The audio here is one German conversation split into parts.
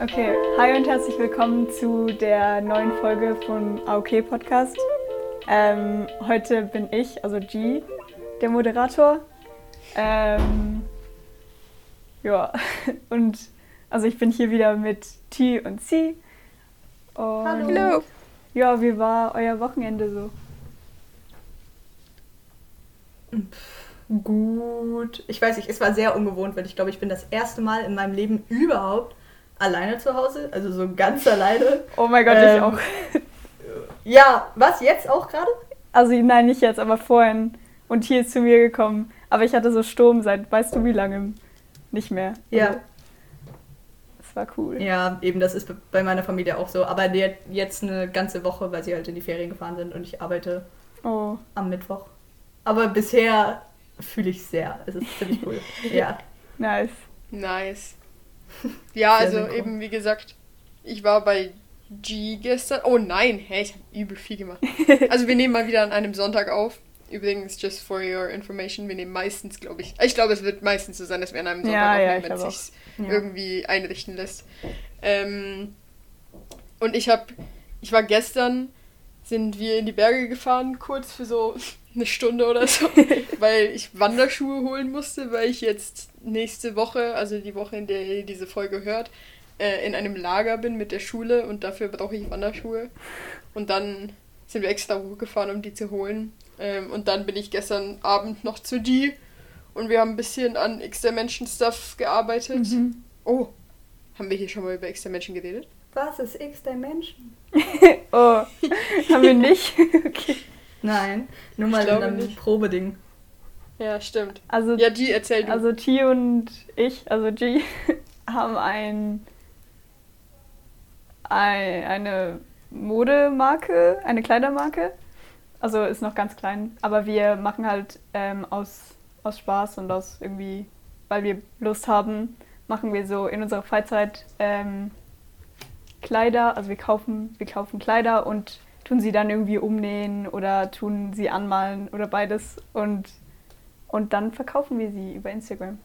Okay, hi und herzlich willkommen zu der neuen Folge vom AOK Podcast. Ähm, heute bin ich, also G, der Moderator. Ähm, ja, und also ich bin hier wieder mit T und C. Und Hallo. Ja, wie war euer Wochenende so? Gut. Ich weiß nicht, es war sehr ungewohnt, weil ich glaube, ich bin das erste Mal in meinem Leben überhaupt alleine zu Hause. Also so ganz alleine. Oh mein Gott, Ähm, ich auch. Ja, was jetzt auch gerade? Also nein, nicht jetzt, aber vorhin. Und hier ist zu mir gekommen. Aber ich hatte so Sturm seit weißt du wie lange nicht mehr. Ja. Also, das war cool. Ja, eben, das ist bei meiner Familie auch so. Aber der- jetzt eine ganze Woche, weil sie halt in die Ferien gefahren sind und ich arbeite Oh. am Mittwoch. Aber bisher fühle ich sehr. Es ist ziemlich cool. ja. Nice. Nice. Ja, Sehr also synchron. eben wie gesagt, ich war bei G gestern. Oh nein, hä, ich habe übel viel gemacht. Also wir nehmen mal wieder an einem Sonntag auf. Übrigens, just for your information, wir nehmen meistens, glaube ich. Ich glaube, es wird meistens so sein, dass wir an einem Sonntag Ja, ja, aufnehmen, ich wenn es sich Ja. irgendwie einrichten lässt. Ähm, und ich habe, ich war gestern, sind wir in die Berge gefahren, kurz für so eine Stunde oder so, weil ich Wanderschuhe holen musste, weil ich jetzt nächste Woche, also die Woche, in der ihr diese Folge hört, äh, in einem Lager bin mit der Schule und dafür brauche ich Wanderschuhe. Und dann sind wir extra hochgefahren, um die zu holen. Ähm, und dann bin ich gestern Abend noch zu die und wir haben ein bisschen an X-Dimension-Stuff gearbeitet. Mhm. Oh, haben wir hier schon mal über X-Dimension geredet? Was ist X-Dimension? Oh. Haben wir nicht? okay. Nein, nur mal in einem nicht. Probeding. Ja, stimmt. Also, Ja, die erzählt du. also T und ich, also G, haben ein, ein eine Modemarke, eine Kleidermarke. Also ist noch ganz klein, aber wir machen halt ähm, aus, aus Spaß und aus irgendwie, weil wir Lust haben, machen wir so in unserer Freizeit ähm, Kleider, also wir kaufen, wir kaufen Kleider und tun sie dann irgendwie umnähen oder tun sie anmalen oder beides und, und dann verkaufen wir sie über Instagram.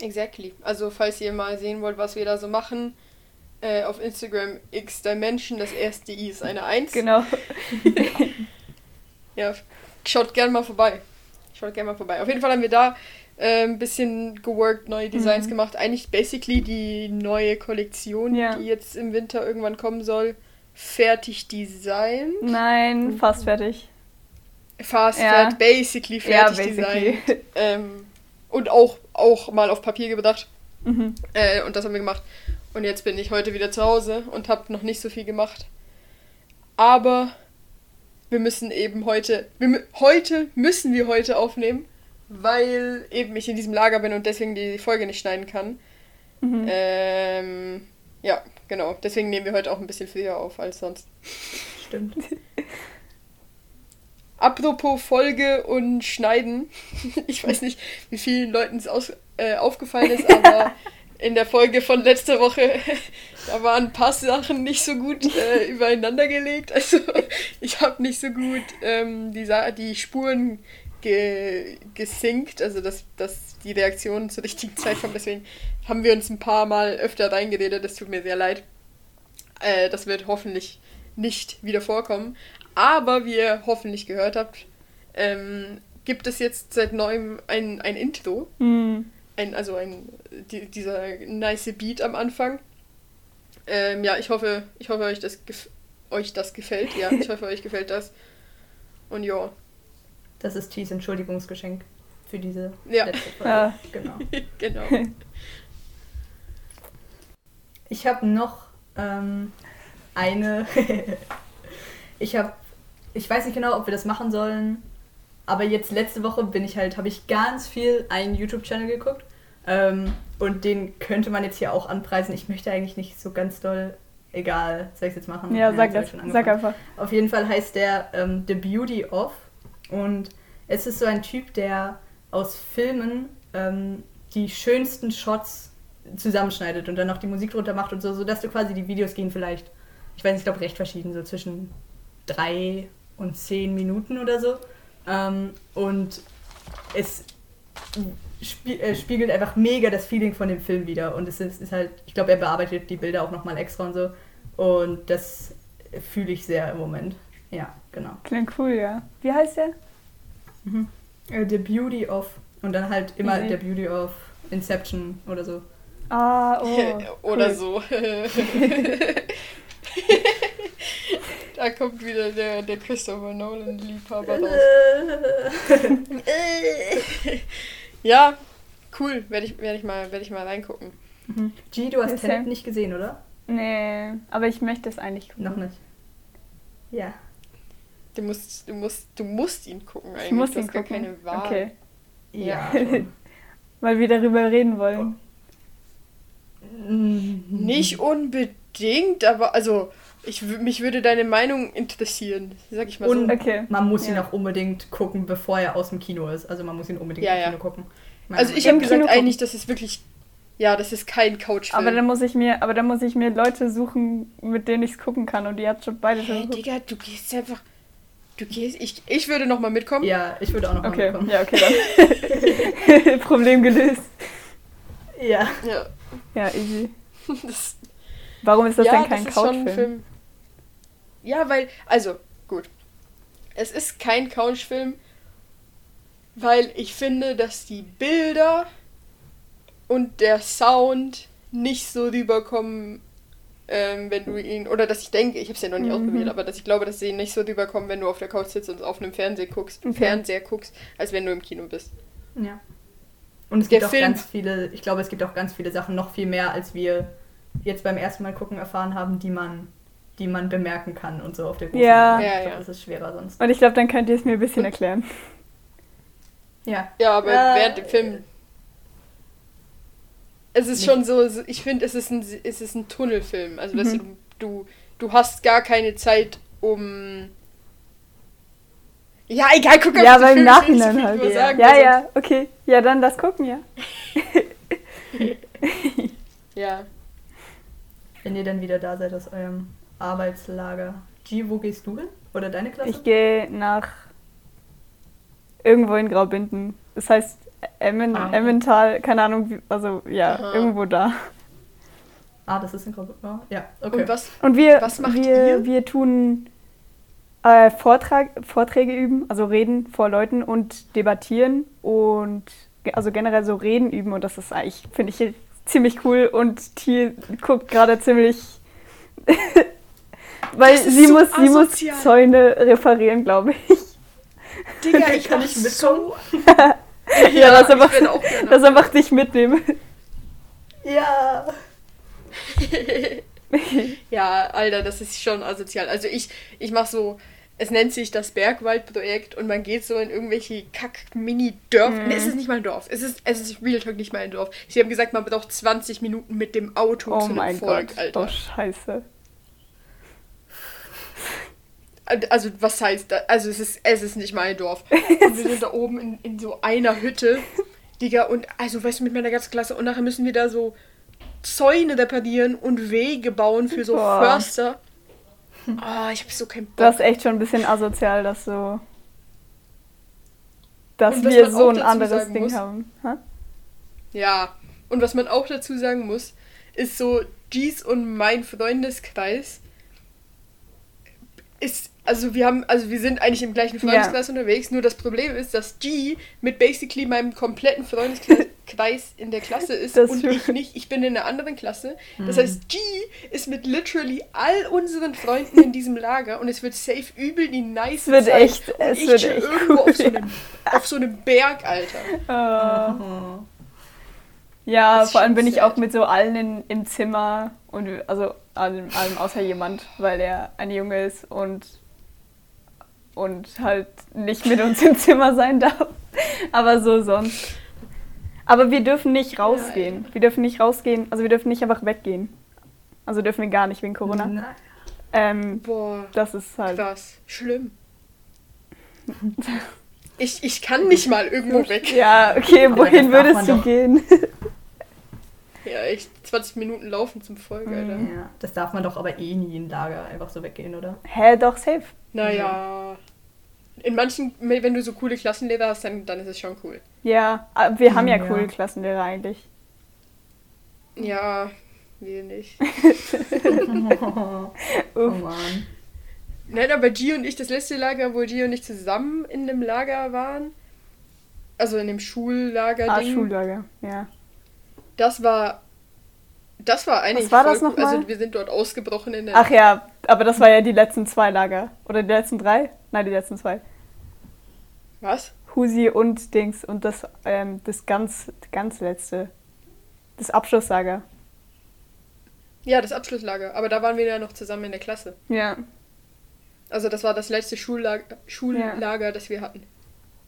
Exactly. Also, falls ihr mal sehen wollt, was wir da so machen, äh, auf Instagram X-Dimension, das erste I ist eine 1. Genau. Ja, schaut gerne mal vorbei. Schaut gerne mal vorbei. Auf jeden Fall haben wir da äh, ein bisschen geworkt, neue Designs Mhm. gemacht. Eigentlich basically die neue Kollektion, Ja. die jetzt im Winter irgendwann kommen soll, fertig design. Nein, fast fertig. Fast Ja. fertig, basically Ja, fertig basically. design. Ähm, und auch, auch mal auf Papier gebracht. Mhm. Äh, und das haben wir gemacht. Und jetzt bin ich heute wieder zu Hause und habe noch nicht so viel gemacht. Aber wir müssen eben heute, wir, heute müssen wir heute aufnehmen, weil eben ich in diesem Lager bin und deswegen die Folge nicht schneiden kann. Mhm. Ähm, ja, genau. Deswegen nehmen wir heute auch ein bisschen früher auf als sonst. Stimmt. Apropos Folge und Schneiden. Ich weiß nicht, wie vielen Leuten es aus, äh, aufgefallen ist, aber in der Folge von letzter Woche, da waren ein paar Sachen nicht so gut äh, übereinander gelegt. Also ich habe nicht so gut ähm, die, Sa- die Spuren ge gesinkt, also dass, dass die Reaktionen zur richtigen Zeit kommen. Deswegen haben wir uns ein paar Mal öfter reingeredet. Das tut mir sehr leid. Äh, das wird hoffentlich nicht wieder vorkommen. Aber wie ihr hoffentlich gehört habt, ähm, gibt es jetzt seit neuem ein, ein Intro. Mhm. Ein, also ein, die, dieser nice Beat am Anfang. Ähm, ja, ich hoffe, ich hoffe euch, das euch das gefällt. Ja, ich hoffe, euch gefällt das. Und ja, Das ist Tees Entschuldigungsgeschenk für diese Ja. letzte Folge. Ja. Genau. genau. Ich habe noch ähm, eine. ich habe, ich weiß nicht genau, ob wir das machen sollen, aber jetzt letzte Woche bin ich halt, habe ich ganz viel einen YouTube-Channel geguckt ähm, und den könnte man jetzt hier auch anpreisen. Ich möchte eigentlich nicht so ganz doll. Egal, soll ich jetzt machen? Ja, sag das. schon Sag angefangen. einfach. Auf jeden Fall heißt der ähm, The Beauty of. Und es ist so ein Typ, der aus Filmen ähm, die schönsten Shots zusammenschneidet und dann noch die Musik drunter macht und so, sodass du quasi die Videos gehen vielleicht, ich weiß nicht, ich glaube recht verschieden, so zwischen drei und zehn Minuten oder so. Ähm, und es spie äh, spiegelt einfach mega das Feeling von dem Film wieder. Und es ist, ist halt, ich glaube, er bearbeitet die Bilder auch nochmal extra und so. Und das fühle ich sehr im Moment. Ja, genau. Klingt cool, ja. Wie heißt der? Mhm. Äh, The Beauty of. Und dann halt immer. The Beauty of Inception oder so. Ah, oh. Oder cool. so. da kommt wieder der, der Christopher Nolan-Liebhaber raus. ja, cool. Werde ich, werd ich, mal- werd ich mal reingucken. Mhm. G, du hast Ja, Tenet nicht gesehen, oder? Nee, aber ich möchte es eigentlich gucken. Noch nicht. Ja. Du musst, du musst, du musst ihn gucken eigentlich. Ich muss ihn gar gucken. keine Wahl. Okay, Ja. Weil wir darüber reden wollen. Mhm. Nicht unbedingt, aber also ich, mich würde deine Meinung interessieren, sag ich mal Und so. Okay. man muss ihn Ja. auch unbedingt gucken, bevor er aus dem Kino ist. Also man muss ihn unbedingt Ja, im ja. Kino gucken. Also ich habe gesagt Kino eigentlich, das ist wirklich, ja, das ist kein Couchfilm. Aber dann muss ich mir, aber dann muss ich mir Leute suchen, mit denen ich es gucken kann. Und die hat schon beide schon Hey, geguckt. Digga, du gehst einfach, du gehst, ich, ich würde noch mal mitkommen. Ja, ich würde auch noch Okay, mal mitkommen. ja, okay, dann. Problem gelöst. Ja. Ja, Ja, easy. das, Warum ist das ja, denn kein das ist schon ein Couchfilm? Film. Ja, weil, also, gut. Es ist kein Couchfilm, weil ich finde, dass die Bilder und der Sound nicht so rüberkommen, ähm, wenn du ihn, oder dass ich denke, ich habe es ja noch nicht Mhm. ausprobiert, aber dass ich glaube, dass sie nicht so rüberkommen, wenn du auf der Couch sitzt und auf einem Fernseher guckst, Okay. Fernseher guckst, als wenn du im Kino bist. Ja. Und es Der gibt auch ganz viele, ich glaube, es gibt auch ganz viele Sachen, noch viel mehr, als wir jetzt beim ersten Mal gucken erfahren haben, die man, die man bemerken kann und so auf der großen Ja. Ja, ja. das ist schwerer sonst. Und ich glaube, dann könnt ihr es mir ein bisschen erklären. Ja. Ja, aber Äh, während dem Film. Es ist Nicht- schon so, ich finde, es, ist ein- es ist ein Tunnelfilm. Also, Mhm. du, du, du hast gar keine Zeit, um. Ja, egal, guck Ja, auf den aber im Nachhinein halt. Ja. sagen, Ja, ja, okay. Ja, dann das gucken, ja. Ja. Wenn ihr dann wieder da seid aus eurem Arbeitslager. G, wo gehst du hin? Oder deine Klasse? Ich gehe nach irgendwo in Graubünden. Das heißt Emmen, Ah. Emmental, keine Ahnung, wie- also ja, Aha. irgendwo da. ah, das ist in Graubünden. Ja, okay. Und was? Und wir, Was macht wir, ihr? wir tun äh, Vortrag, Vorträge üben, also reden vor Leuten und debattieren und also generell so reden üben und das ist eigentlich, finde ich, ziemlich cool und Thiel guckt gerade ziemlich, weil Das sie so muss, sie muss. Zäune referieren, glaube ich. Digga, ich Kann mach ich so. Ja, das ich einfach-. Das einfach dich mitnehmen. Ja. ja, Alter, das ist schon asozial. Also ich, ich mach so, es nennt sich das Bergwaldprojekt und man geht so in irgendwelche Kack-Mini-Dörfer. Mhm. Nee, es ist nicht mal ein Dorf. Es ist, es ist Real Talk nicht mal ein Dorf. Sie haben gesagt, man braucht 20 Minuten mit dem Auto Oh zu einem mein Volk, Gott. Alter. Oh Scheiße. Also, was heißt das? Also, es ist, es ist nicht mal ein Dorf. Und wir sind da oben in, in so einer Hütte. Digga, und also, weißt du, mit meiner ganzen Klasse. Und nachher müssen wir da so Zäune reparieren und Wege bauen für so Boah. Förster. Oh, ich hab so keinen Bock. Das ist echt schon ein bisschen asozial, dass so. Dass wir so ein anderes Ding muss- haben. Hä? Ja, und was man auch dazu sagen muss, ist so, G's und mein Freundeskreis ist, also wir haben, also wir sind eigentlich im gleichen Freundeskreis unterwegs, nur das Problem ist, dass G mit basically meinem kompletten Freundeskreis in der Klasse ist Das und ich nicht, ich bin in einer anderen Klasse. Das heißt, G ist mit literally all unseren Freunden in diesem Lager und es wird safe übel die nice Es wird Zeit. echt- und es ich wird echt irgendwo cool, auf, so einem, auf so einem Berg, Alter. Oh. ja, Das vor allem bin ich auch mit so allen in, im Zimmer und also allem, allem außer jemand, weil er ein Junge ist und und halt nicht mit uns im Zimmer sein darf. Aber so sonst. Aber wir dürfen nicht rausgehen. Wir dürfen nicht rausgehen, also wir dürfen nicht einfach weggehen. Also dürfen wir gar nicht wegen Corona. Nein. Ähm, Boah. das ist halt. Krass. Schlimm. Ich, ich kann nicht mal irgendwo weg. Ja, okay, Aber wohin würdest du doch. gehen? Ja, echt 20 Minuten laufen zum Volk, Alter. Ja, das darf man doch aber eh nie in Lager einfach so weggehen, oder? Hä, doch, safe. Naja. In manchen, wenn du so coole Klassenlehrer hast, dann, dann ist es schon cool. Ja, aber wir haben ja Ja. coole Klassenlehrer eigentlich. Ja, wir nicht. oh, oh Mann. Nein, aber G und ich, das letzte Lager, wo G und ich zusammen in einem Lager waren, also in dem Schullager, Ah, Ding, Schullager, ja. das war, das war eigentlich Was war voll das nochmal? Also wir sind dort ausgebrochen in der, Ach ja, aber das war ja die letzten zwei Lager. Oder die letzten drei? Nein, die letzten zwei. was? Husi und Dings und das, ähm, das ganz, ganz letzte. Das Abschlusslager. Ja, das Abschlusslager, aber da waren wir ja noch zusammen in der Klasse. Ja. Also das war das letzte Schullager, Schullager das wir hatten.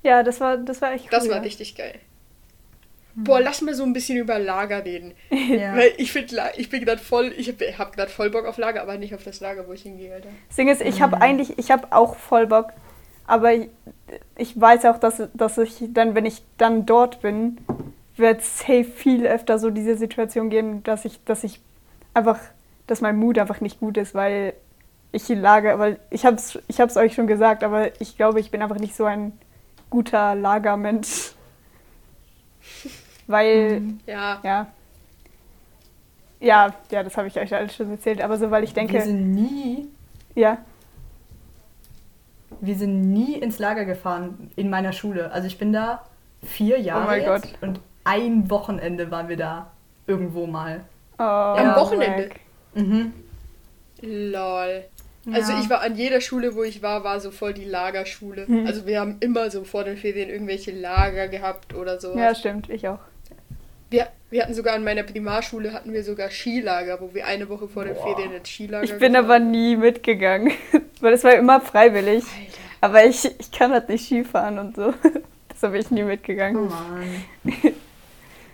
Ja, das war, das war echt cool. Das war ja. richtig geil. Boah, lass mal so ein bisschen über Lager reden. Ja. Weil ich finde, ich bin gerade voll, ich habe hab gerade voll Bock auf Lager, aber nicht auf das Lager, wo ich hingehe, Alter. Das Ding ist, ich habe eigentlich, ich habe auch voll Bock, aber ich, ich weiß auch, dass, dass ich dann, wenn ich dann dort bin, wird es safe viel öfter so diese Situation geben, dass ich, dass ich einfach, dass mein Mut einfach nicht gut ist, weil ich die Lager, weil ich hab's, ich hab's euch schon gesagt, aber ich glaube, ich bin einfach nicht so ein guter Lagermensch. Weil, Ja, ja. Ja, ja, das habe ich euch alles schon erzählt, aber so, weil ich wir denke, sind nie, ja, wir sind nie ins Lager gefahren in meiner Schule. Also ich bin da vier Jahre mein jetzt Gott. und ein Wochenende waren wir da irgendwo mal. Oh, Am Wochenende? Mhm. lol. Also Ja. ich war an jeder Schule, wo ich war, war so voll die Lagerschule. Mhm. Also wir haben immer so vor den Ferien irgendwelche Lager gehabt oder so. Ja, stimmt, ich auch. Wir, wir hatten sogar an meiner Primarschule hatten wir sogar Skilager, wo wir eine Woche vor den Boah. Ferien ins Skilager Ich bin gefahren aber nie mitgegangen, weil es war immer freiwillig. Alter. Aber ich, ich kann halt nicht Skifahren und so. Deshalb bin ich nie Oh mitgegangen. Mann.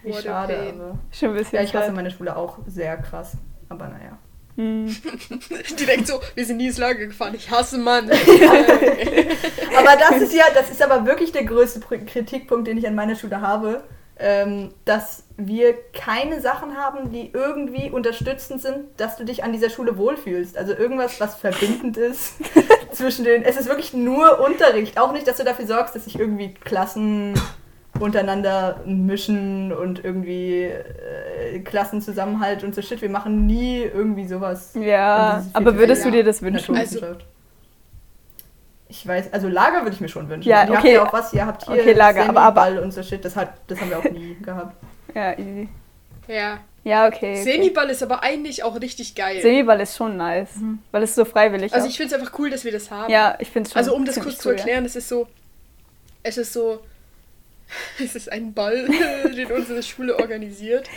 Wie schade, aber. Schon ein bisschen Ja, ich hasse meine Schule auch sehr krass. Aber naja. Hm. Direkt so, wir sind nie ins Lager gefahren. Ich hasse Mann. Aber das ist ja, das ist aber wirklich der größte Kritikpunkt, den ich an meiner Schule habe, ähm, dass wir keine Sachen haben, die irgendwie unterstützend sind, dass du dich an dieser Schule wohlfühlst. Also irgendwas, was verbindend ist zwischen den. Es ist wirklich nur Unterricht. Auch nicht, dass du dafür sorgst, dass sich irgendwie Klassen untereinander mischen und irgendwie äh, Klassenzusammenhalt und so shit. Wir machen nie irgendwie sowas. Ja, aber würdest du dir das wünschen? Naturwissenschaft. Ich weiß, also Lager würde ich mir schon wünschen. Ja, Und ihr okay. Habt ja auch was, ihr habt hier Okay, Lager, aber- aber- Semiball und so shit, das, hat, das haben wir auch nie gehabt. Ja, easy. ja. Ja, okay. okay. Semiball ist aber eigentlich auch richtig geil. Semiball ist schon nice, Mhm. weil es so freiwillig also auch. ich finde es einfach cool, dass wir das haben. Ja, ich finde es schon Also um das kurz zu cool, ja. erklären, es ist so, es ist so, es ist ein Ball, den unsere Schule organisiert.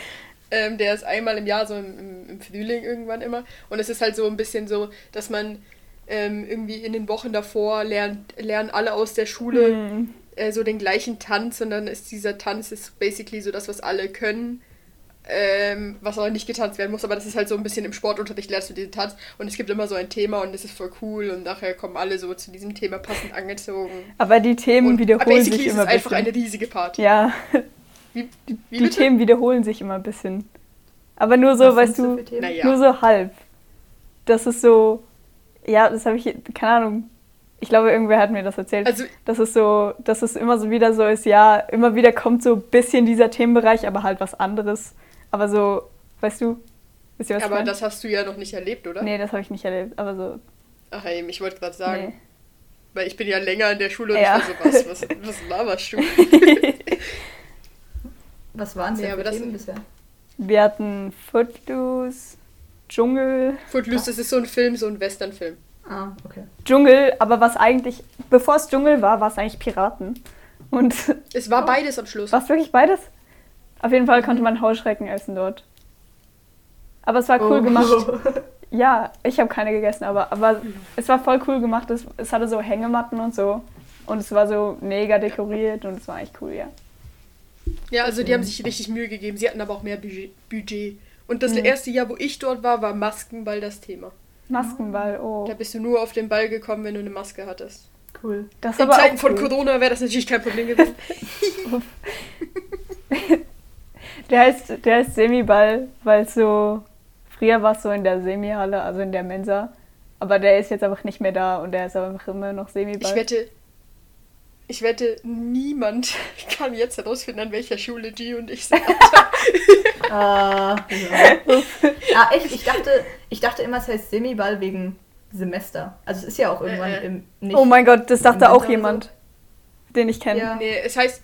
Ähm, der ist einmal im Jahr, so im, im, im Frühling irgendwann immer. Und es ist halt so ein bisschen so, dass man ähm, irgendwie in den Wochen davor lernt, lernen alle aus der Schule Hm. äh, so den gleichen Tanz und dann ist dieser Tanz ist basically so das, was alle können. Ähm, was aber nicht getanzt werden muss, aber das ist halt so ein bisschen im Sportunterricht lernst du diesen Tanz und es gibt immer so ein Thema und das ist voll cool und nachher kommen alle so zu diesem Thema passend angezogen. Aber die Themen Und wiederholen basically sich ist immer es ein einfach bisschen. eine riesige Party. ja, Wie, wie die bitte? Themen wiederholen sich immer ein bisschen. Aber nur so, Was weißt du? Naja. nur so halb. Das ist so, ja, das habe ich, keine Ahnung. Ich glaube, irgendwer hat mir das erzählt. Also dass es so, dass es immer so wieder so ist, ja, immer wieder kommt so ein bisschen dieser Themenbereich, aber halt was anderes. Aber so, weißt du, wisst ihr was ich aber meine? das hast du ja noch nicht erlebt, oder? Nee, das habe ich nicht erlebt, aber so, Ach ey, ich wollte gerade sagen, nee. weil ich bin ja länger in der Schule und Ja. ich war so, was, was, was laberst du? Was waren es Nee, aber das- bisher? Wir hatten Footloose, Dschungel, Footloose, das ist so ein Film, so ein Westernfilm. Ah, okay. Dschungel, aber was eigentlich, bevor es Dschungel war, war es eigentlich Piraten. Und Es war beides am Schluss. war es wirklich beides? Auf jeden Fall konnte man Heuschrecken essen dort. Aber es war cool Oh. gemacht. Ja, ich habe keine gegessen, aber, aber es war voll cool gemacht. Es, es hatte so Hängematten und so. Und es war so mega dekoriert und es war echt cool, ja. Ja, also die haben sich richtig Mühe gegeben. Sie hatten aber auch mehr Budget. Und das Mhm. erste Jahr, wo ich dort war, war Maskenball das Thema. Maskenball, oh. Da bist du nur auf den Ball gekommen, wenn du eine Maske hattest. Cool. Das In Zeiten von cool. Corona wäre das natürlich kein Problem gewesen. Der heißt, der heißt Semiball, weil es so. Früher war es so in der Semihalle, also in der Mensa. Aber der ist jetzt einfach nicht mehr da und der ist einfach immer noch Ich Semiball. wette, ich wette, niemand kann jetzt herausfinden, an welcher Schule G und ich sind. Ah, ja. ah, echt? Ich dachte, ich dachte immer, es heißt Semiball wegen Semester. Also es ist ja auch irgendwann Äh, äh. im nicht. Oh mein Gott, das dachte auch jemand, den ich kenne. Ja. nee, es heißt,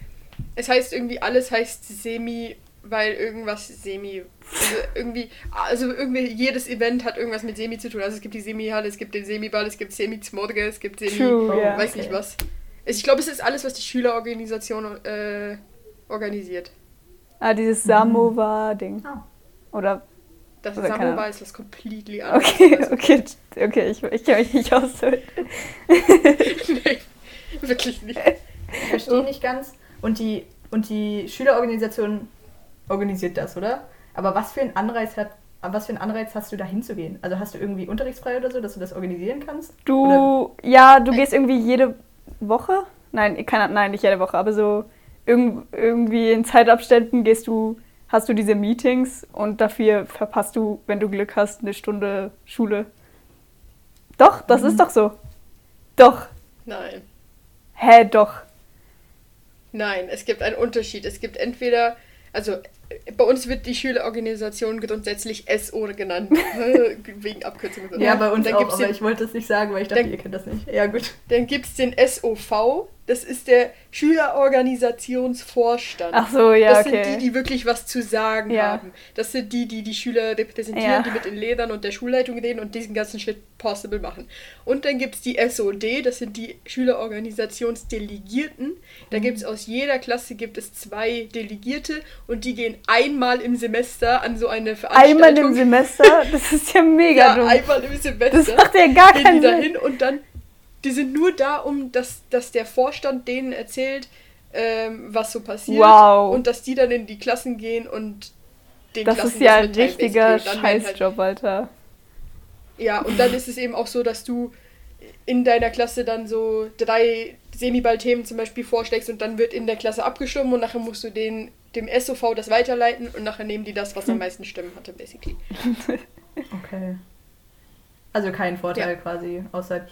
es heißt irgendwie, alles heißt Semi, weil irgendwas Semi. Also irgendwie, also irgendwie jedes Event hat irgendwas mit Semi zu tun. Also es gibt die Semi-Halle, es gibt den Semiball, es gibt Semi-Zmorge, es gibt Semi. True, Oh, ja. weiß okay. nicht was. Ich glaube, es ist alles, was die Schülerorganisation äh, organisiert. Ah, dieses Samovar-Ding. Ah. Das Oder, Oder keine Samovar Ahnung. ist was completely anderes. okay, okay, okay, ich, ich kenne mich nicht aus. nee, wirklich nicht. Ich verstehe nicht ganz. Und die, und die Schülerorganisation organisiert das, oder? Aber was für einen Anreiz hat, was für einen Anreiz hast du da hinzugehen? Also hast du irgendwie unterrichtsfrei oder so, dass du das organisieren kannst? Du, ja, du gehst irgendwie jede Woche? Nein, kann, nein, nicht jede Woche, aber so irg irgendwie in Zeitabständen gehst du, hast du diese Meetings und dafür verpasst du, wenn du Glück hast, eine Stunde Schule. Doch, das ist doch so. Doch. Nein. Hä, doch. Nein, es gibt einen Unterschied. Es gibt entweder, also bei uns wird die Schülerorganisation grundsätzlich SO genannt, wegen Abkürzung. Ja, bei uns dann auch, gibt's aber ich wollte es nicht sagen, weil ich dachte, Dann- ihr kennt das nicht. Ja, gut. Dann gibt es den SOV, das ist der Schülerorganisationsvorstand. Ach so, ja, das okay. sind die, die wirklich was zu sagen Ja. haben. Das sind die, die die Schüler repräsentieren, Ja. die mit den Lehrern und der Schulleitung reden und diesen ganzen Shit possible machen. Und dann gibt es die SOD, das sind die Schülerorganisationsdelegierten. Da gibt es aus jeder Klasse gibt es zwei Delegierte und die gehen einmal im Semester an so eine Veranstaltung. Einmal im Semester? Das ist ja mega ja, dumm. einmal im Semester Das macht ja gar gehen keinen die Sinn. dahin und dann, die sind nur da, um dass, dass der Vorstand denen erzählt, ähm, was so passiert. Wow. Und dass die dann in die Klassen gehen und den Das Klassen ist ja ein richtiger halt- Scheißjob, Alter. Ja, und dann ist es eben auch so, dass du in deiner Klasse dann so drei Semiball-Themen zum Beispiel vorschlägst und dann wird in der Klasse abgestimmt und nachher musst du den, dem SOV das weiterleiten und nachher nehmen die das, was am meisten Stimmen hatte, basically. Okay. Also kein Vorteil Ja. quasi, außer.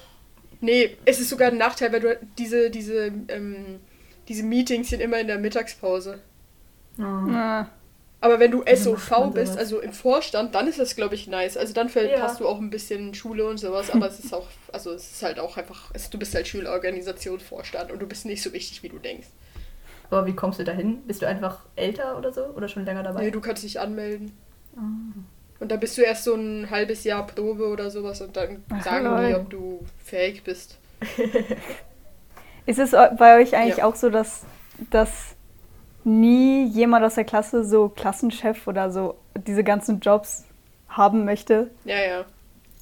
Nee, es ist sogar ein Nachteil, weil du diese, diese, ähm, diese Meetings sind immer in der Mittagspause. Oh. Ah. Aber wenn du SOV bist, also im Vorstand, dann ist das, glaube ich, nice. Also dann verpasst Ja. du auch ein bisschen Schule und sowas, aber es ist auch, also es ist halt auch einfach, es, du bist halt Schülerorganisationsvorstand und du bist nicht so wichtig, wie du denkst. Aber wie kommst du dahin? Bist du einfach älter oder so? Oder schon länger dabei? Nee, du kannst dich anmelden. Ah. Und dann bist du erst so ein halbes Jahr Probe oder sowas und dann Ach, sagen lol. die, ob du fähig bist. Ist es bei euch eigentlich Ja. auch so, dass, dass nie jemand aus der Klasse so Klassenchef oder so diese ganzen Jobs haben möchte? Ja, ja.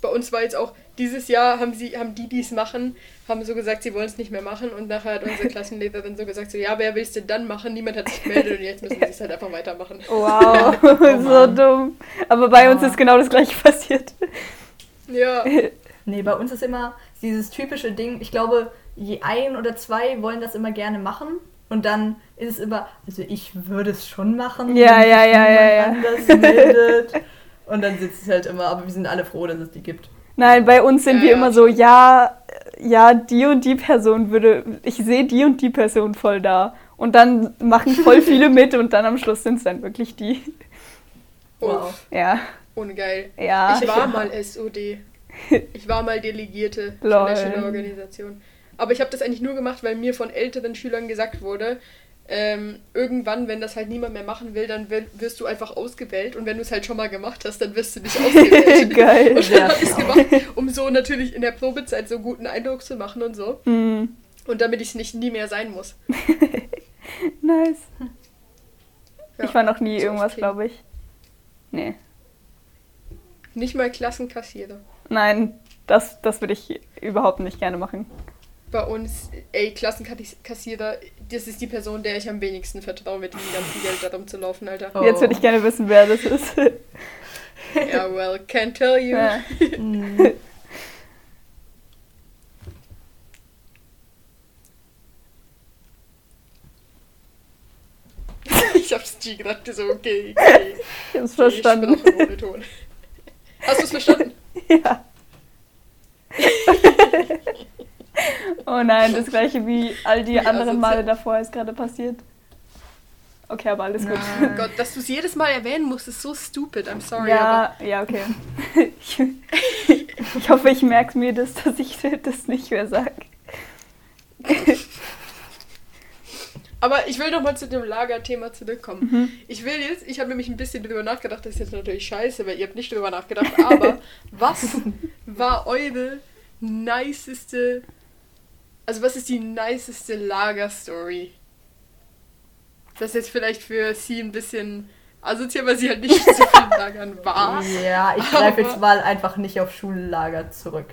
Bei uns war jetzt auch, dieses Jahr haben sie, haben die, die es machen, haben so gesagt, sie wollen es nicht mehr machen und nachher hat unsere Klassenlehrerin so gesagt, so, ja, wer will es denn dann machen? Niemand hat sich gemeldet und jetzt müssen sie es halt einfach weitermachen. Wow, Oh so dumm. Aber bei uns Ah. ist genau das gleiche passiert. Ja. Nee, bei uns ist immer dieses typische Ding, ich glaube, je ein oder zwei wollen das immer gerne machen. Und dann ist es immer, also ich würde es schon machen, Ja, wenn ja, ja, ja, ja. anders meldet. Und dann sitzt es halt immer, aber wir sind alle froh, dass es die gibt. Nein, bei uns sind Ja, wir ja, immer so, ja, ja, die und die Person würde, ich sehe die und die Person voll da. Und dann machen voll viele mit und dann am Schluss sind es dann wirklich die. Wow. Ja, ohne geil. ja. Ich war mal SOD. Ich war mal Delegierte von Lol. der Schülerorganisation. Aber ich habe das eigentlich nur gemacht, weil mir von älteren Schülern gesagt wurde, ähm, irgendwann, wenn das halt niemand mehr machen will, dann wi- wirst du einfach ausgewählt und wenn du es halt schon mal gemacht hast, dann wirst du nicht ausgewählt. Geil. Und dann habe ich es gemacht, um so natürlich in der Probezeit so guten Eindruck zu machen und so. Mm, Und damit ich es nicht nie mehr sein muss. nice. Ja, Ich war noch nie irgendwas, okay. glaube ich. Nee. Nicht mal Klassenkassierer. Nein, das, das würde ich überhaupt nicht gerne machen. Bei uns, ey, Klassenkassierer, das ist die Person, der ich am wenigsten vertraue, mit dem ganzen Geld da rumzulaufen, Alter. Oh. Jetzt würde ich gerne wissen, wer das ist. Ja, well, can't tell you. ja. Mhm. Ich hab's G gerade so, okay, okay. Ich hab's verstanden. Ich bin auch ohne Ton. Hast du's verstanden? Ja. Oh nein, das gleiche wie all die Wie anderen. Male davor ist gerade passiert. Okay, aber alles gut. Oh Gott, dass du es jedes Mal erwähnen musst, ist so stupid. I'm sorry. Ja, ja, okay. Ich, ich hoffe, ich merke mir das, dass ich das nicht mehr sage. Aber ich will nochmal zu dem Lagerthema zurückkommen. Mhm. Ich will jetzt, ich habe nämlich ein bisschen drüber nachgedacht, das ist jetzt natürlich scheiße, weil ihr habt nicht drüber nachgedacht, aber was war eure niceste, also was ist die niceste Lagerstory? Das ist jetzt vielleicht für sie ein bisschen asozial, weil sie halt nicht zu viel Lagern war. Ja, ich greife jetzt mal einfach nicht auf Schullager zurück.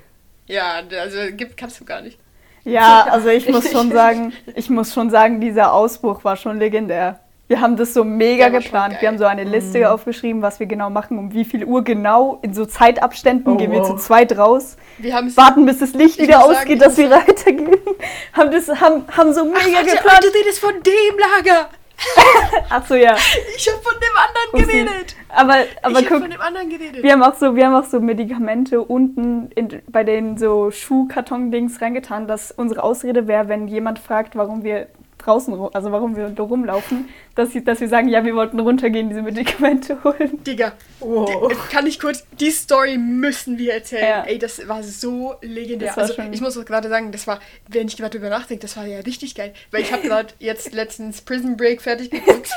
Ja, also gibt, kannst du gar nicht. Ja, also ich muss schon sagen, ich muss schon sagen, dieser Ausbruch war schon legendär. Wir haben das so mega schon geplant. Wir haben so eine Liste aufgeschrieben, was wir genau machen, um wie viel Uhr genau. In so Zeitabständen Oh, gehen wir wow. zu zweit raus, Wir haben es warten, bis das Licht Ich wieder sagen, ausgeht, ich dass wir weitergehen. Haben, das, haben, haben so mega Warte, geplant. du redest von dem Lager. Ach so, ja. Ich habe von dem anderen geredet. Aber, aber ich guck, von dem anderen geredet. Wir haben auch so, wir haben auch so Medikamente unten in, bei den so Schuhkarton-Dings reingetan, dass unsere Ausrede wäre, wenn jemand fragt, warum wir draußen, also warum wir da rumlaufen, dass, sie, dass wir sagen, ja, wir wollten runtergehen, diese Medikamente holen. Digga, Wow. kann ich kurz, die Story müssen wir erzählen. Ja. Ey, das war so legendär. War also schon- ich muss auch gerade sagen, das war, wenn ich gerade drüber nachdenke, das war ja richtig geil. Weil ich habe gerade jetzt letztens Prison Break fertig geguckt.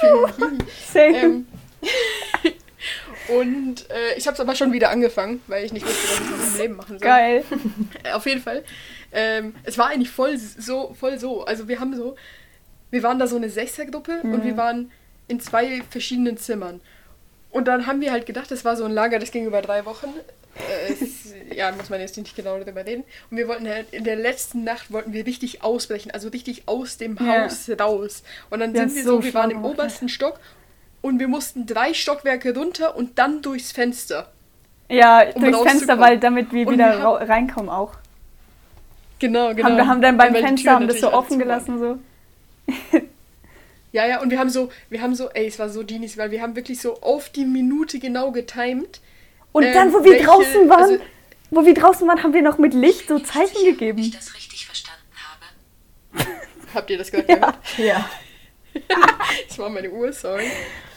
Same. ähm, und äh, ich habe es aber schon wieder angefangen, weil ich nicht wusste, was ich mit meinem Leben machen soll. Geil. Auf jeden Fall. Ähm, es war eigentlich voll so, voll so. Also wir haben so, wir waren da so eine Sechsergruppe und Mhm. wir waren in zwei verschiedenen Zimmern. Und dann haben wir halt gedacht, das war so ein Lager, das ging über drei Wochen. Äh, es, ja, muss man jetzt nicht genau darüber reden. Und wir wollten halt, in der letzten Nacht wollten wir richtig ausbrechen, also richtig aus dem Ja. Haus raus. Und dann Ja, sind wir so so, wir waren im obersten Stock und wir mussten drei Stockwerke runter und dann durchs Fenster. Ja, Um durchs Fenster, weil damit wir Und wieder wir ra reinkommen auch. Genau, genau. Haben, wir haben dann beim Fenster haben das so offen waren. gelassen so. Ja, ja, und wir haben so, wir haben so, ey, es war so dienlich, weil wir haben wirklich so auf die Minute genau getimed. Und ähm, dann, wo wir welche- draußen waren, also- wo wir draußen waren, haben wir noch mit Licht so Zeichen Ob ich gegeben. das richtig verstanden habe. Habt ihr das gehört? Ja. Ja. Das war meine Uhr, sorry.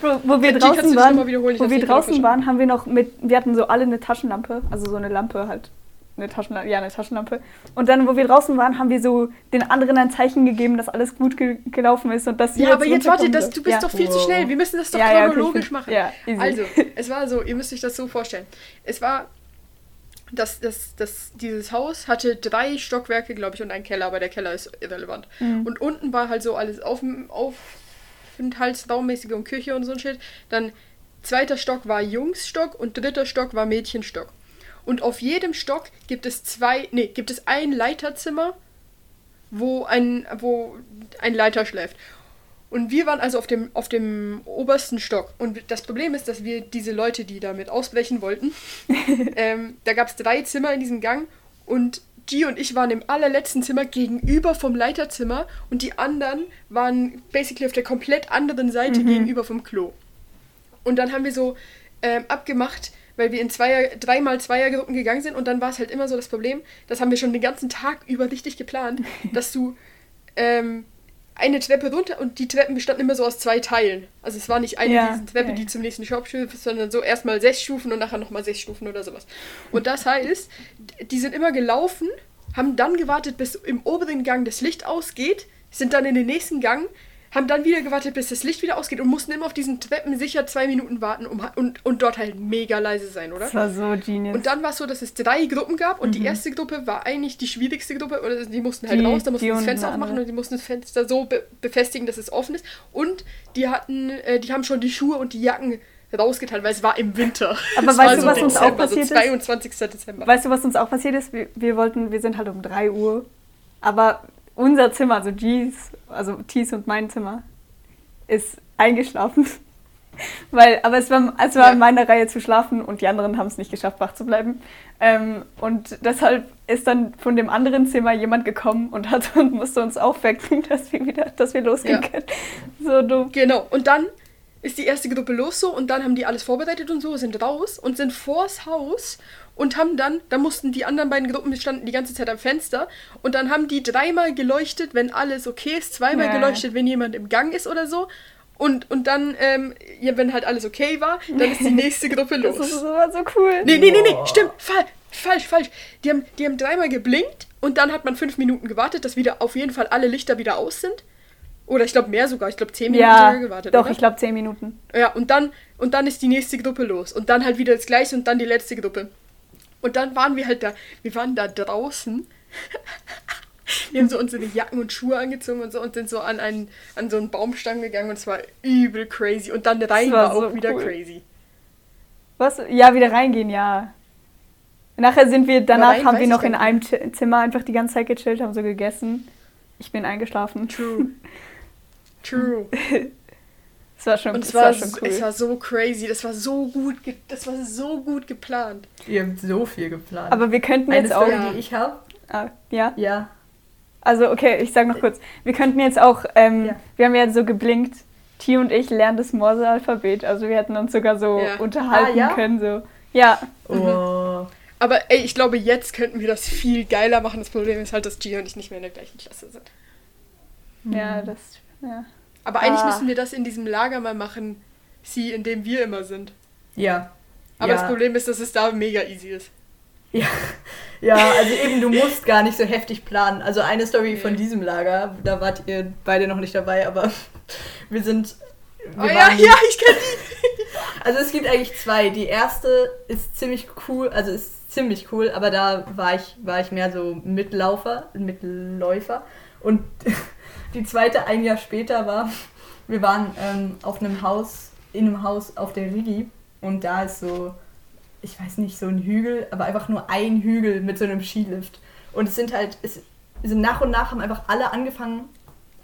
Wo, wo wir draußen waren, wo wir draußen waren, haben wir noch mit, wir hatten so alle eine Taschenlampe, also so eine Lampe halt, eine Taschenlampe, ja eine Taschenlampe. Und dann, wo wir draußen waren, haben wir so den anderen ein Zeichen gegeben, dass alles gut ge gelaufen ist und dass sie Ja, aber jetzt warte, das, du bist ja. doch viel zu Wow. schnell. Wir müssen das doch Ja, ja, okay, chronologisch machen. Also, es war so, ihr müsst euch das so vorstellen. Es war, das, das, das, dieses Haus hatte drei Stockwerke, glaube ich, und einen Keller, aber der Keller ist irrelevant. Mhm. Und unten war halt so alles auf, Aufenthaltsraummäßige und Küche und so ein Shit. Dann zweiter Stock war Jungsstock und dritter Stock war Mädchenstock. Und auf jedem Stock gibt es zwei, nee, gibt es ein Leiterzimmer, wo ein, wo ein Leiter schläft. Und wir waren also auf dem, auf dem obersten Stock. Und das Problem ist, dass wir diese Leute, die damit ausbrechen wollten, ähm, da gab es drei Zimmer in diesem Gang und die und ich waren im allerletzten Zimmer gegenüber vom Leiterzimmer und die anderen waren basically auf der komplett anderen Seite gegenüber vom Klo. Und dann haben wir so ähm, abgemacht, weil wir in Zweier, dreimal Zweiergruppen gegangen sind und dann war es halt immer so das Problem, das haben wir schon den ganzen Tag über richtig geplant, dass du ähm, eine Treppe runter und die Treppen bestanden immer so aus zwei Teilen. Also es war nicht eine Ja, Treppe, ja. die zum nächsten Shop führt, sondern so erstmal sechs Stufen und nachher nochmal sechs Stufen oder sowas. Und das heißt, die sind immer gelaufen, haben dann gewartet, bis im oberen Gang das Licht ausgeht, sind dann in den nächsten Gang, haben dann wieder gewartet, bis das Licht wieder ausgeht und mussten immer auf diesen Treppen sicher zwei Minuten warten um, und, und dort halt mega leise sein, oder? Das war so genius. Und dann war es so, dass es drei Gruppen gab und die erste Gruppe war eigentlich die schwierigste Gruppe. Oder die mussten halt Die- raus, da mussten das Fenster aufmachen andere. und die mussten das Fenster so be befestigen, dass es offen ist. Und die hatten, äh, die haben schon die Schuhe und die Jacken rausgetan, weil es war im Winter. Aber Es weißt du, was uns auch Dezember, passiert ist? so 22. Dezember. Weißt du, was uns auch passiert ist? Wir, wir wollten, wir sind halt um 3 Uhr, aber unser Zimmer, also G's, also T's und mein Zimmer, ist eingeschlafen. Weil, aber es war, es war in meiner Reihe zu schlafen und die anderen haben es nicht geschafft, wach zu bleiben. Ähm, und deshalb ist dann von dem anderen Zimmer jemand gekommen und hat und musste uns aufwecken, dass wir wieder, dass wir losgehen Ja. können. So dumm. Genau. Und dann ist die erste Gruppe los so und dann haben die alles vorbereitet und so, sind raus und sind vors Haus und haben dann, da mussten die anderen beiden Gruppen standen die ganze Zeit am Fenster und dann haben die dreimal geleuchtet, wenn alles okay ist, zweimal Ja. geleuchtet, wenn jemand im Gang ist oder so. Und, und dann, ähm, ja, wenn halt alles okay war, dann ist die nächste Gruppe los. Das ist immer so cool. Nee, nee, nee, nee, stimmt, fall, falsch, falsch. Die haben, die haben dreimal geblinkt und dann hat man fünf Minuten gewartet, dass wieder auf jeden Fall alle Lichter wieder aus sind. Oder ich glaube mehr sogar, ich glaube zehn Minuten Ja, sogar gewartet. doch, oder? ich glaube 10 Minuten. Ja, und dann, und dann ist die nächste Gruppe los. Und dann halt wieder das gleiche und dann die letzte Gruppe. Und dann waren wir halt da, wir waren da draußen. Wir haben so unsere Jacken und Schuhe angezogen und so und sind so an einen, an so einen Baumstamm gegangen und es war übel crazy. Und dann rein war war, auch so wieder cool. crazy. Was? Ja, wieder reingehen, ja. Nachher sind wir, danach rein haben wir noch in einem Zi- Zimmer einfach die ganze Zeit gechillt, haben so gegessen. Ich bin eingeschlafen. True. True. Es war schon, Und es war, war schon cool. es war so crazy, das war so gut, das war so gut geplant. Ihr habt so viel geplant. Aber wir könnten eine jetzt auch. Story, Ja. die ich habe, Ah, ja. ja. Also, okay, ich sag noch kurz. Wir könnten jetzt auch, ähm, Ja. wir haben ja so geblinkt, T und ich lernen das Morse-Alphabet. Also, wir hätten uns sogar so Ja. unterhalten Ah, ja? können. So. Ja, Oh. Aber ey, ich glaube, jetzt könnten wir das viel geiler machen. Das Problem ist halt, dass Gia und ich nicht mehr in der gleichen Klasse sind. ja, das. Ja. Aber eigentlich Ah. müssen wir das in diesem Lager mal machen, sie, in dem wir immer sind. Ja. Aber ja. das Problem ist, dass es da mega easy ist. Ja. ja, also eben, du musst gar nicht so heftig planen. Also eine Story von Nee. diesem Lager, da wart ihr beide noch nicht dabei, aber wir sind. Wir oh ja, ja, ich kenne die. Also es gibt eigentlich zwei. Die erste ist ziemlich cool, also ist ziemlich cool, aber da war ich, war ich mehr so Mitlaufer, Mitläufer. Und die zweite ein Jahr später war, wir waren ähm, auf einem Haus, in einem Haus auf der Rigi. Und da ist so, ich weiß nicht, so ein Hügel, aber einfach nur ein Hügel mit so einem Skilift. Und es sind halt, es sind nach und nach haben einfach alle angefangen,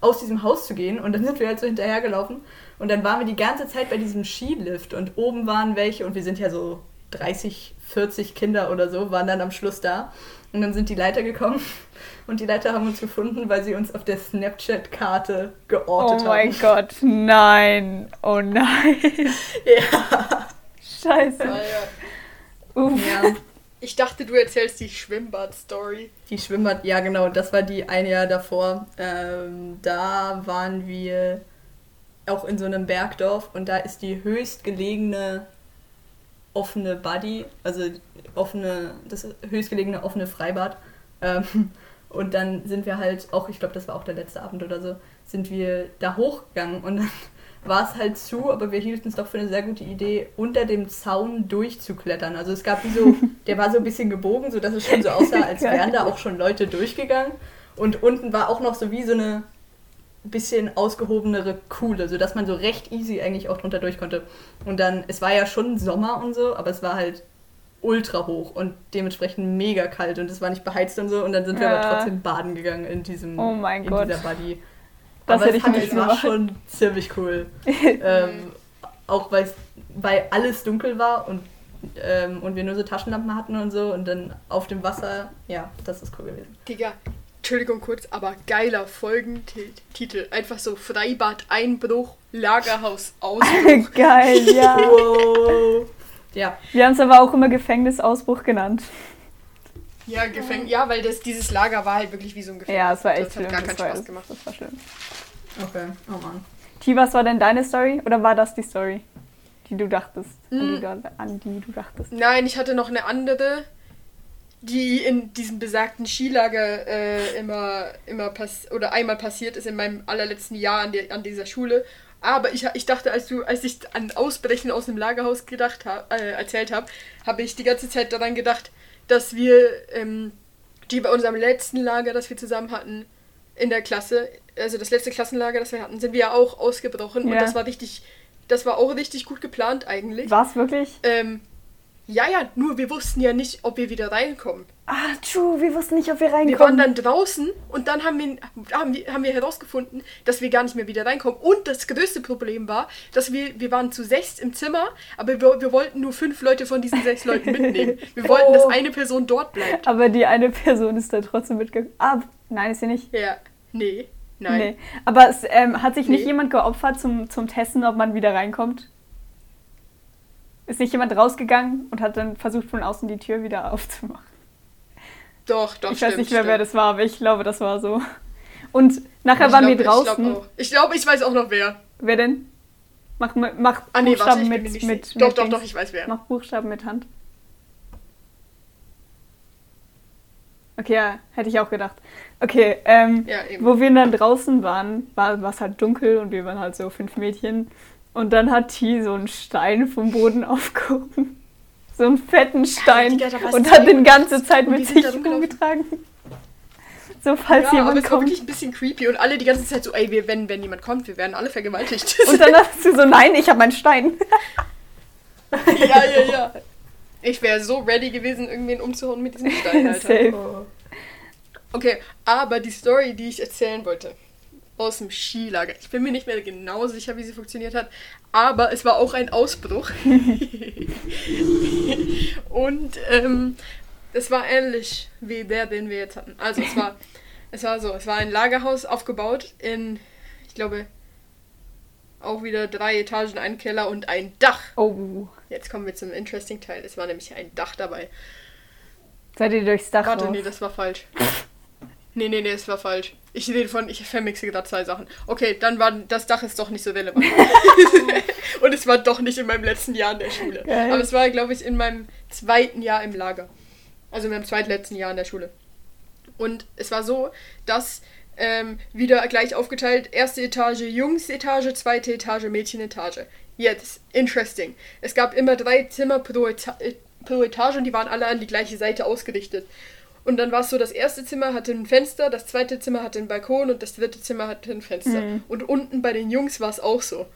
aus diesem Haus zu gehen. Und dann sind wir halt so hinterhergelaufen. Und dann waren wir die ganze Zeit bei diesem Skilift. Und oben waren welche und wir sind ja so 30, 40 Kinder oder so, waren dann am Schluss da und dann sind die Leiter gekommen und die Leiter haben uns gefunden, weil sie uns auf der Snapchat-Karte Oh geortet mein haben. Gott, nein. Oh nein. Ja. Scheiße. Ah, ja. Uff. ja. Ich dachte, du erzählst die Schwimmbad-Story. Die Schwimmbad, ja genau, das war die ein Jahr davor. Ähm, da waren wir auch in so einem Bergdorf und da ist die höchstgelegene offene Buddy, also offene, das höchstgelegene offene Freibad. Ähm, und dann sind wir halt auch, ich glaube, das war auch der letzte Abend oder so, sind wir da hochgegangen und dann war es halt zu, aber wir hielten es doch für eine sehr gute Idee, unter dem Zaun durchzuklettern. Also es gab wie so, der war so ein bisschen gebogen, sodass es schon so aussah, als wären da auch schon Leute durchgegangen. Und unten war auch noch so wie so eine bisschen ausgehobenere Kuhle, sodass man so recht easy eigentlich auch drunter durch konnte. Und dann, es war ja schon Sommer und so, aber es war halt ultra hoch und dementsprechend mega kalt und es war nicht beheizt und so und dann sind wir Ja. aber trotzdem baden gegangen in diesem Oh mein in Gott. dieser Buddy. Das aber hätte es ich nicht es war schon ziemlich cool. ähm, auch weil's- weil alles dunkel war und, ähm, und wir nur so Taschenlampen hatten und so und dann auf dem Wasser, ja, das ist cool gewesen. Digga, Entschuldigung kurz, aber geiler Folgentitel. Einfach so Freibad, Einbruch, Lagerhaus, Ausbruch. Geil, ja. Wow. Ja, Wir haben es aber auch immer Gefängnisausbruch genannt. ja, Gefäng ja, weil das, dieses Lager war halt wirklich wie so ein Gefängnis. Ja, es war echt das schlimm. hat gar keinen war, Spaß gemacht. Das war schlimm. okay. Oh Mann. T, was war denn deine Story? Oder war das die Story, die du dachtest? An, die Mm. du, an die du dachtest? Nein, ich hatte noch eine andere, die in diesem besagten Skilager äh, immer, immer pass oder einmal passiert ist in meinem allerletzten Jahr an, der, an dieser Schule. Aber ich, ich dachte, als du, als ich an Ausbrechen aus dem Lagerhaus gedacht hab, äh, erzählt habe, habe ich die ganze Zeit daran gedacht, dass wir ähm, die bei unserem letzten Lager, das wir zusammen hatten, in der Klasse, also das letzte Klassenlager, das wir hatten, sind wir ja auch ausgebrochen und Ja. das war richtig, das war auch richtig gut geplant eigentlich. War es wirklich? Ähm, ja, ja, nur wir wussten ja nicht, ob wir wieder reinkommen. Ah, true, wir wussten nicht, ob wir Wir waren reinkommen. dann draußen und dann haben wir, haben wir, haben wir herausgefunden, dass wir gar nicht mehr wieder reinkommen. Und das größte Problem war, dass wir, wir waren zu sechs im Zimmer, aber wir, wir wollten nur fünf Leute von diesen sechs Leuten mitnehmen. Wir wollten, dass Oh. eine Person dort bleibt. aber die eine Person ist da trotzdem mitgekommen. Ah, nein, ist sie nicht. Ja, nee, nein. Nee. Aber es, ähm, hat sich nicht Nee. jemand geopfert zum, zum Testen, ob man wieder reinkommt? Ist nicht jemand rausgegangen und hat dann versucht, von außen die Tür wieder aufzumachen. Doch, doch, ich stimmt, weiß nicht mehr, stimmt. wer das war, aber ich glaube, das war so. Und nachher Ich waren glaub- wir draußen. Ich glaube, ich, glaub, ich weiß auch noch wer. Wer denn? Mach, mach Ah, nee, warte, Buchstaben bin mit, mit, sicher. Doch, mit doch, Dings. doch, ich weiß wer. Mach Buchstaben mit Hand. Okay, ja, hätte ich auch gedacht. Okay, ähm, Ja, wo wir dann draußen waren, war es halt dunkel und wir waren halt so fünf Mädchen. Und dann hat T so einen Stein vom Boden aufgehoben. So einen fetten Stein. War's und hat den ganze Zeit mit sich rumgetragen. So, falls Ja, aber jemand es war kommt. wirklich ein bisschen creepy und alle die ganze Zeit so, ey, wir, wenn, wenn jemand kommt, wir werden alle vergewaltigt. Und dann hast du so, nein, ich habe meinen Stein. ja, ja, ja. Ich wäre so ready gewesen, irgendwen umzuhauen mit diesem Stein, Alter. Safe. Oh. Okay, aber die Story, die ich erzählen wollte, aus dem Skilager. Ich bin mir nicht mehr genau sicher, wie sie funktioniert hat, aber es war auch ein Ausbruch. Und ähm, es war ähnlich wie der, den wir jetzt hatten. Also es war, es war so, es war ein Lagerhaus aufgebaut in, ich glaube, auch wieder drei Etagen, ein Keller und ein Dach. Oh, Jetzt kommen wir zum interesting Teil. Es war nämlich ein Dach dabei. seid ihr durchs Dach Warte, raus? nee, das war falsch. Nee, nee, nee, das war falsch. Ich rede von, ich vermixe gerade zwei Sachen. Okay, dann war das Dach ist doch nicht so relevant. Und es war doch nicht in meinem letzten Jahr in der Schule. Geil. Aber es war, glaube ich, in meinem zweiten Jahr im Lager. Also in meinem zweitletzten Jahr in der Schule. Und es war so, dass ähm, wieder gleich aufgeteilt, erste Etage Jungs-Etage, zweite Etage Mädchen-Etage. Jetzt, interesting. Es gab immer drei Zimmer pro, Eta äh, pro Etage und die waren alle an die gleiche Seite ausgerichtet. Und dann war es so, das erste Zimmer hatte ein Fenster, das zweite Zimmer hatte einen Balkon und das dritte Zimmer hatte ein Fenster. Mhm. Und unten bei den Jungs war es auch so.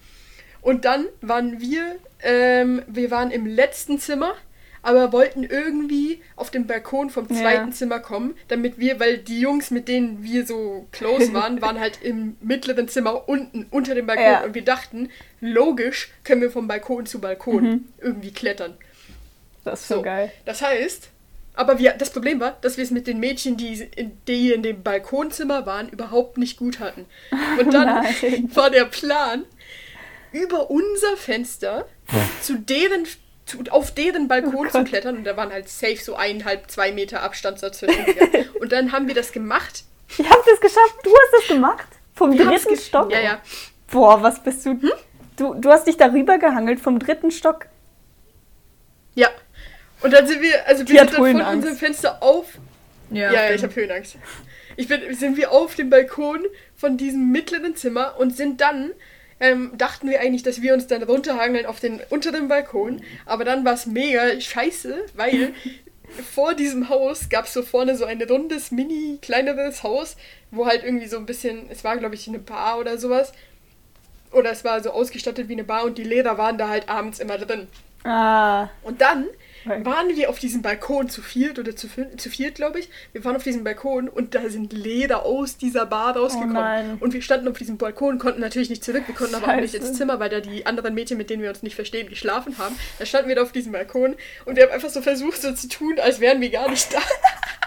Und dann waren wir, ähm, wir waren im letzten Zimmer, aber wollten irgendwie auf den Balkon vom Ja. zweiten Zimmer kommen, damit wir, weil die Jungs, mit denen wir so close waren, waren halt im mittleren Zimmer unten unter dem Balkon. Ja. Und wir dachten, logisch können wir vom Balkon zu Balkon Mhm. irgendwie klettern. Das ist so, So. geil. Das heißt, aber wir, das Problem war, dass wir es mit den Mädchen, die in, die in dem Balkonzimmer waren, überhaupt nicht gut hatten. Und dann war der Plan, über unser Fenster zu deren, zu, auf deren Balkon Oh zu klettern. Und da waren halt safe so eineinhalb, zwei Meter Abstand dazwischen. Und dann haben wir das gemacht. Ich hab das geschafft. Du hast das gemacht? Vom Wir dritten Stock? Ja, ja. Boah, was bist Hm? du? Du, du hast dich darüber gehangelt vom dritten Stock. Ja. Und dann sind wir, also Die wir sind dann von unserem Fenster auf Ja, Ja, ja, ich habe Höhenangst. Ich bin, sind wir auf dem Balkon von diesem mittleren Zimmer und sind dann, ähm, dachten wir eigentlich, dass wir uns dann runterhangeln auf den unteren Balkon. Aber dann war es mega scheiße, weil vor diesem Haus gab es so vorne so ein rundes, mini, kleineres Haus, wo halt irgendwie so ein bisschen, es war glaube ich eine Bar oder sowas. Oder es war so ausgestattet wie eine Bar und die Lehrer waren da halt abends immer drin. Ah. Und dann. Waren wir auf diesem Balkon zu viert oder zu, zu viert, glaube ich. Wir waren auf diesem Balkon und da sind Leder aus dieser Bar rausgekommen. Oh und wir standen auf diesem Balkon, konnten natürlich nicht zurück. Wir konnten aber auch nicht Scheiße. ins Zimmer, weil da die anderen Mädchen, mit denen wir uns nicht verstehen, geschlafen haben. Da standen wir da auf diesem Balkon und wir haben einfach so versucht, so zu tun, als wären wir gar nicht da.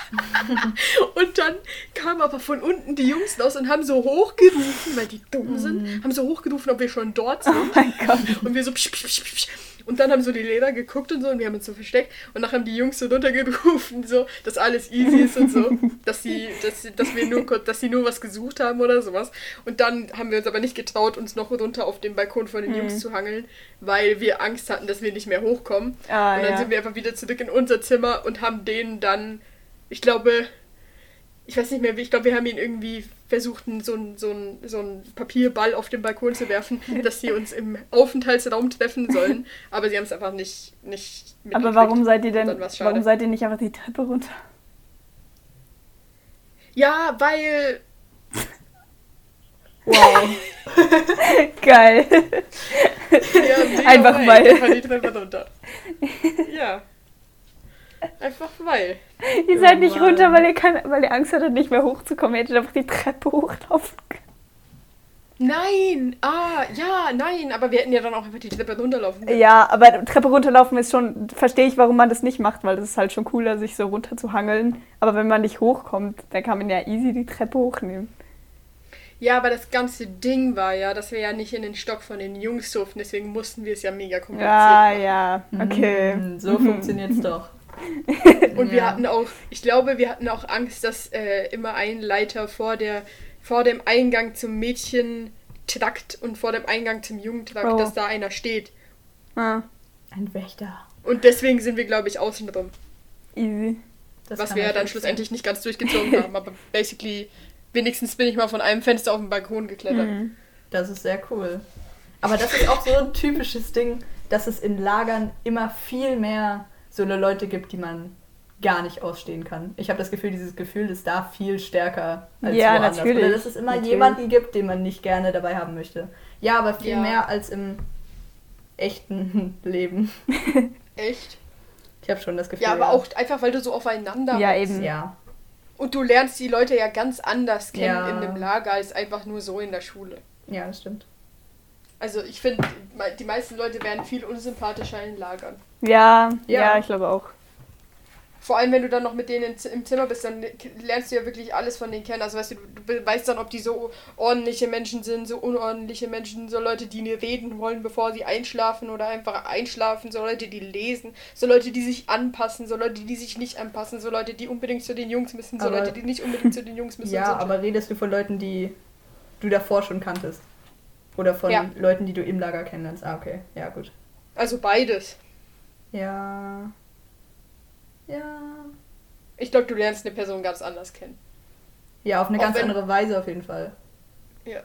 und dann kamen aber von unten die Jungs raus und haben so hochgerufen, weil die dumm sind, haben so hochgerufen, ob wir schon dort sind. Oh mein Gott. Und wir so psch, psch, psch, psch. Und dann haben so die Lehrer geguckt und so und wir haben uns so versteckt und nachher haben die Jungs so runtergerufen, so, dass alles easy ist und so, dass sie, dass, sie- dass wir nur dass sie nur was gesucht haben oder sowas. Und dann haben wir uns aber nicht getraut, uns noch runter auf den Balkon von den Mhm. Jungs zu hangeln, weil wir Angst hatten, dass wir nicht mehr hochkommen. Ah, und dann ja. sind wir einfach wieder zurück in unser Zimmer und haben denen dann, ich glaube, ich weiß nicht mehr, ich glaube, wir haben ihn irgendwie versucht, so einen so so einen Papierball auf den Balkon zu werfen, dass sie uns im Aufenthaltsraum treffen sollen. Aber sie haben es einfach nicht, nicht Aber warum seid ihr denn, warum seid ihr nicht einfach die Treppe runter? Ja, weil. Wow. Geil. Ja, Einfach weil. weil. Einfach die Treppe runter. Ja. Einfach weil. Ihr seid nicht runter, weil ihr, kein, weil ihr Angst hattet, nicht mehr hochzukommen. Ihr hättet einfach die Treppe hochlaufen können. Nein! Ah, ja, nein, aber wir hätten ja dann auch einfach die Treppe runterlaufen können. Ja, aber Treppe runterlaufen ist schon, verstehe ich, warum man das nicht macht, weil das ist halt schon cooler, sich so runter zu hangeln. Aber wenn man nicht hochkommt, dann kann man ja easy die Treppe hochnehmen. Ja, aber das ganze Ding war ja, dass wir ja nicht in den Stock von den Jungs durften, deswegen mussten wir es ja mega kompliziert Ja, machen. ja, okay. Mm, So funktioniert's doch. Und wir Ja. hatten auch, ich glaube, wir hatten auch Angst, dass äh, immer ein Leiter vor der, vor dem Eingang zum Mädchentrakt und vor dem Eingang zum Jungentrakt, Oh. dass da einer steht. Ah, Ein Wächter. Und deswegen sind wir, glaube ich, außen drum. easy. Das was wir ja dann schlussendlich nicht ganz durchgezogen haben. Aber basically, wenigstens bin ich mal von einem Fenster auf den Balkon geklettert. Mhm. Das ist sehr cool. Aber das ist auch so ein typisches Ding, dass es in Lagern immer viel mehr so eine Leute gibt, die man gar nicht ausstehen kann. Ich habe das Gefühl, dieses Gefühl ist da viel stärker als Ja, woanders. natürlich. Oder dass es immer Natürlich. jemanden gibt, den man nicht gerne dabei haben möchte. Ja, aber viel Ja. mehr als im echten Leben. Echt? Ich habe schon das Gefühl. Ja, aber auch einfach, weil du so aufeinander Ja, hockst. eben. Ja, Und du lernst die Leute ja ganz anders kennen Ja. in dem Lager als einfach nur so in der Schule. ja, das stimmt. Also ich finde, die meisten Leute werden viel unsympathischer in Lagern. Ja, Ja. ja, ich glaube auch. Vor allem, wenn du dann noch mit denen im Zimmer bist, dann lernst du ja wirklich alles von denen kennen. Also weißt du, du weißt dann, ob die so ordentliche Menschen sind, so unordentliche Menschen, so Leute, die nie reden wollen, bevor sie einschlafen oder einfach einschlafen, so Leute, die lesen, so Leute, die sich anpassen, so Leute, die sich nicht anpassen, so Leute, die unbedingt zu den Jungs müssen, so Aber- Leute, die nicht unbedingt zu den Jungs müssen. Ja, so. aber redest du von Leuten, die du davor schon kanntest? Oder von Ja. Leuten, die du im Lager kennenlernst? Ah, okay. Ja, gut. Also beides. Ja. Ja. Ich glaube, du lernst eine Person ganz anders kennen. Ja, auf eine Auch ganz wenn- andere Weise auf jeden Fall. Ja.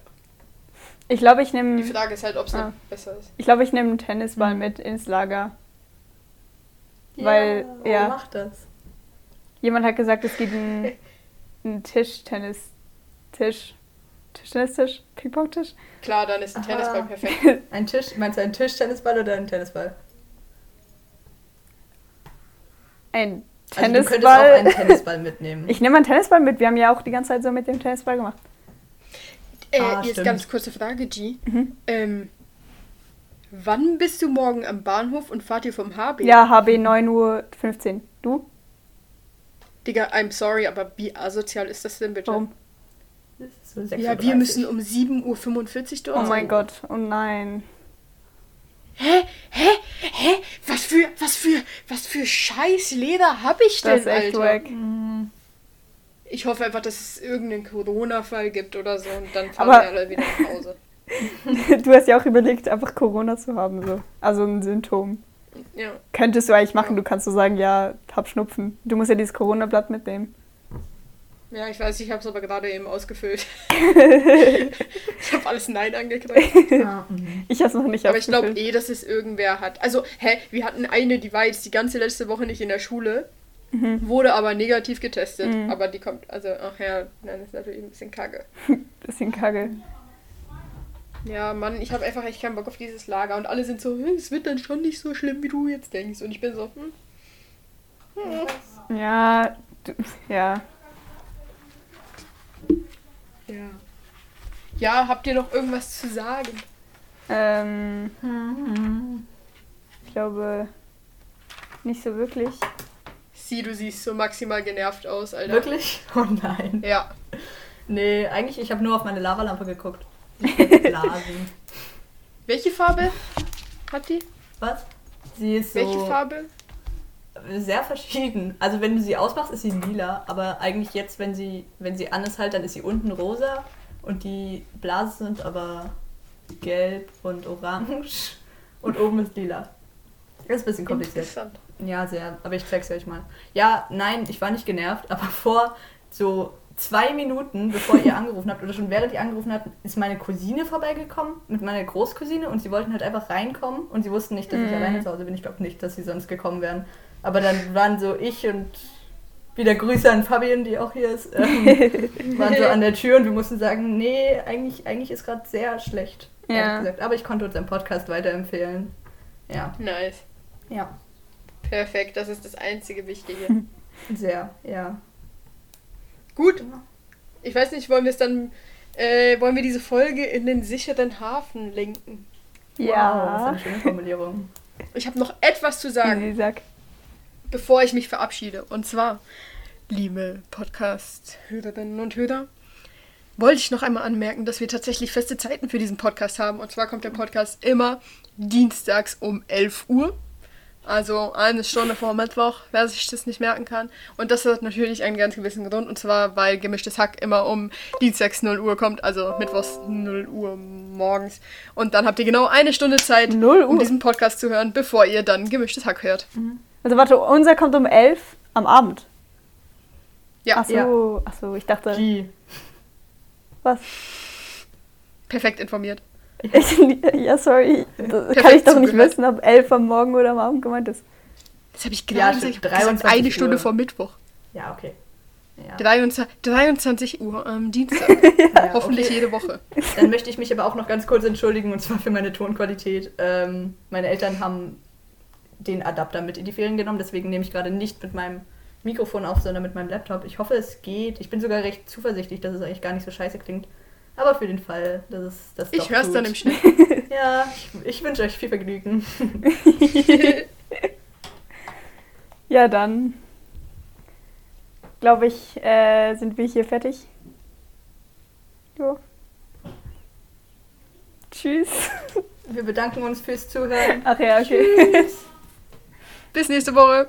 Ich glaube, ich Die nehme Frage ist halt, ob es Ah. besser ist. ich glaube, ich nehme einen Tennisball Mhm. mit ins Lager. Weil, ja. ja. Wer macht das? Jemand hat gesagt, es gibt einen, einen Tischtennis Tisch Tischtennistisch, Ping-Pong-Tisch. Klar, dann ist ein Aha. Tennisball perfekt. Ein Tisch? Meinst du einen Tischtennisball oder einen Tennisball? Ein Also du könntest auch Tennisball. einen Tennisball mitnehmen. ich nehme einen Tennisball mit. Wir haben ja auch die ganze Zeit so mit dem Tennisball gemacht. Äh, Ah, jetzt stimmt. ganz kurze Frage, G. Mhm. Ähm, wann bist du morgen am Bahnhof und fahrt ihr vom HB? Ja, HB 9.15 Uhr. Du? Digga, I'm sorry, aber wie asozial ist das denn bitte? Warum? So Ja, 6.30 wir müssen um 7.45 Uhr dort Oh mein. Gott. Oh nein. Hä? Hä? Hä? Was für, was für, was für scheiß Leder hab ich denn, Das ist echt Alter? wack. Ich hoffe einfach, dass es irgendeinen Corona-Fall gibt oder so und dann fahren Aber- wir alle wieder nach Hause. Du hast ja auch überlegt, einfach Corona zu haben. So. Also ein Symptom. Ja. Könntest du eigentlich machen. Du kannst so sagen, ja, hab Schnupfen. Du musst ja dieses Corona-Blatt mitnehmen. Ja, ich weiß, ich habe es aber gerade eben ausgefüllt. ich habe alles Nein angekriegt. ah, mhm. Ich hab's noch nicht Aber ich glaube eh, dass es irgendwer hat. Also, hä, wir hatten eine, die war jetzt die ganze letzte Woche nicht in der Schule, Mhm. wurde aber negativ getestet. Mhm. Aber die kommt, also, ach ja, nein, das ist natürlich ein bisschen kacke. Bisschen kacke. Ja, Mann, ich habe einfach echt keinen Bock auf dieses Lager. Und alle sind so, "Hm, es wird dann schon nicht so schlimm, wie du jetzt denkst. Und ich bin so, hm. hm. Ja, du, ja. Ja. Ja, habt ihr noch irgendwas zu sagen? Ähm, Mhm. ich glaube nicht so wirklich. Sie, du siehst so maximal genervt aus, Alter. Wirklich? Oh nein. Ja. Nee, eigentlich, ich habe nur auf meine Lavalampe geguckt. Blasen. Welche Farbe hat die? Was? Sie ist so Welche Farbe? Sehr verschieden. Also wenn du sie ausmachst, ist sie lila, aber eigentlich jetzt, wenn sie, wenn sie an ist halt, dann ist sie unten rosa und die Blasen sind aber gelb und orange und oben ist lila. Das ist ein bisschen kompliziert. Interessant. Ja, sehr, aber ich zeig's euch mal. Ja, nein, ich war nicht genervt, aber vor so zwei Minuten, bevor ihr angerufen habt, oder schon während ihr angerufen habt, ist meine Cousine vorbeigekommen mit meiner Großcousine und sie wollten halt einfach reinkommen und sie wussten nicht, dass ich Mhm. alleine zu Hause bin. Ich glaube nicht, dass sie sonst gekommen wären. Aber dann waren so ich und wieder Grüße an Fabian, die auch hier ist, ähm, waren so an der Tür und wir mussten sagen, nee, eigentlich, eigentlich ist gerade sehr schlecht. Ja. Gesagt. Aber ich konnte unseren Podcast weiterempfehlen. Ja. Nice. Ja. Perfekt, das ist das einzige Wichtige. Sehr, ja. Gut. Ich weiß nicht, wollen wir es dann, äh, wollen wir diese Folge in den sicheren Hafen lenken? Wow, das ist Ja. eine schöne Formulierung. Ich habe noch etwas zu sagen, Easy, sag. Bevor ich mich verabschiede. Und zwar, liebe Podcast-Hörerinnen und Hörer, wollte ich noch einmal anmerken, dass wir tatsächlich feste Zeiten für diesen Podcast haben. Und zwar kommt der Podcast immer dienstags um 11 Uhr. Also eine Stunde vor Mittwoch, wer sich das nicht merken kann. Und das hat natürlich einen ganz gewissen Grund. Und zwar, weil gemischtes Hack immer um dienstags 0 Uhr kommt. Also mittwochs 0 Uhr morgens. Und dann habt ihr genau eine Stunde Zeit, 0 um diesen Podcast zu hören, bevor ihr dann gemischtes Hack hört. Also warte, unser kommt um 11 am Abend. Ja, Ach so, Ja. ach so, ich dachte, Die. was? perfekt informiert. ja, sorry. Das kann ich doch nicht wissen, ob 11 am Morgen oder am Abend gemeint ist. Das habe ich Ja, gerade stimmt. gesagt. Ich gesagt, 23 eine Stunde Uhr. vor Mittwoch. Ja, okay. Ja. 23, 23 Uhr am Dienstag. Ja, Hoffentlich okay. jede Woche. Dann möchte ich mich aber auch noch ganz kurz entschuldigen und zwar für meine Tonqualität. Ähm, meine Eltern haben den Adapter mit in die Ferien genommen, deswegen nehme ich gerade nicht mit meinem Mikrofon auf, sondern mit meinem Laptop. Ich hoffe, es geht. Ich bin sogar recht zuversichtlich, dass es eigentlich gar nicht so scheiße klingt. Aber für den Fall, dass es das Ich doch höre es dann im Schnitt. Ja, ich, ich wünsche euch viel Vergnügen. Ja, dann glaube ich, äh, sind wir hier fertig. Jo. Tschüss. Wir bedanken uns fürs Zuhören. Ach ja, okay. Bis nächste Woche.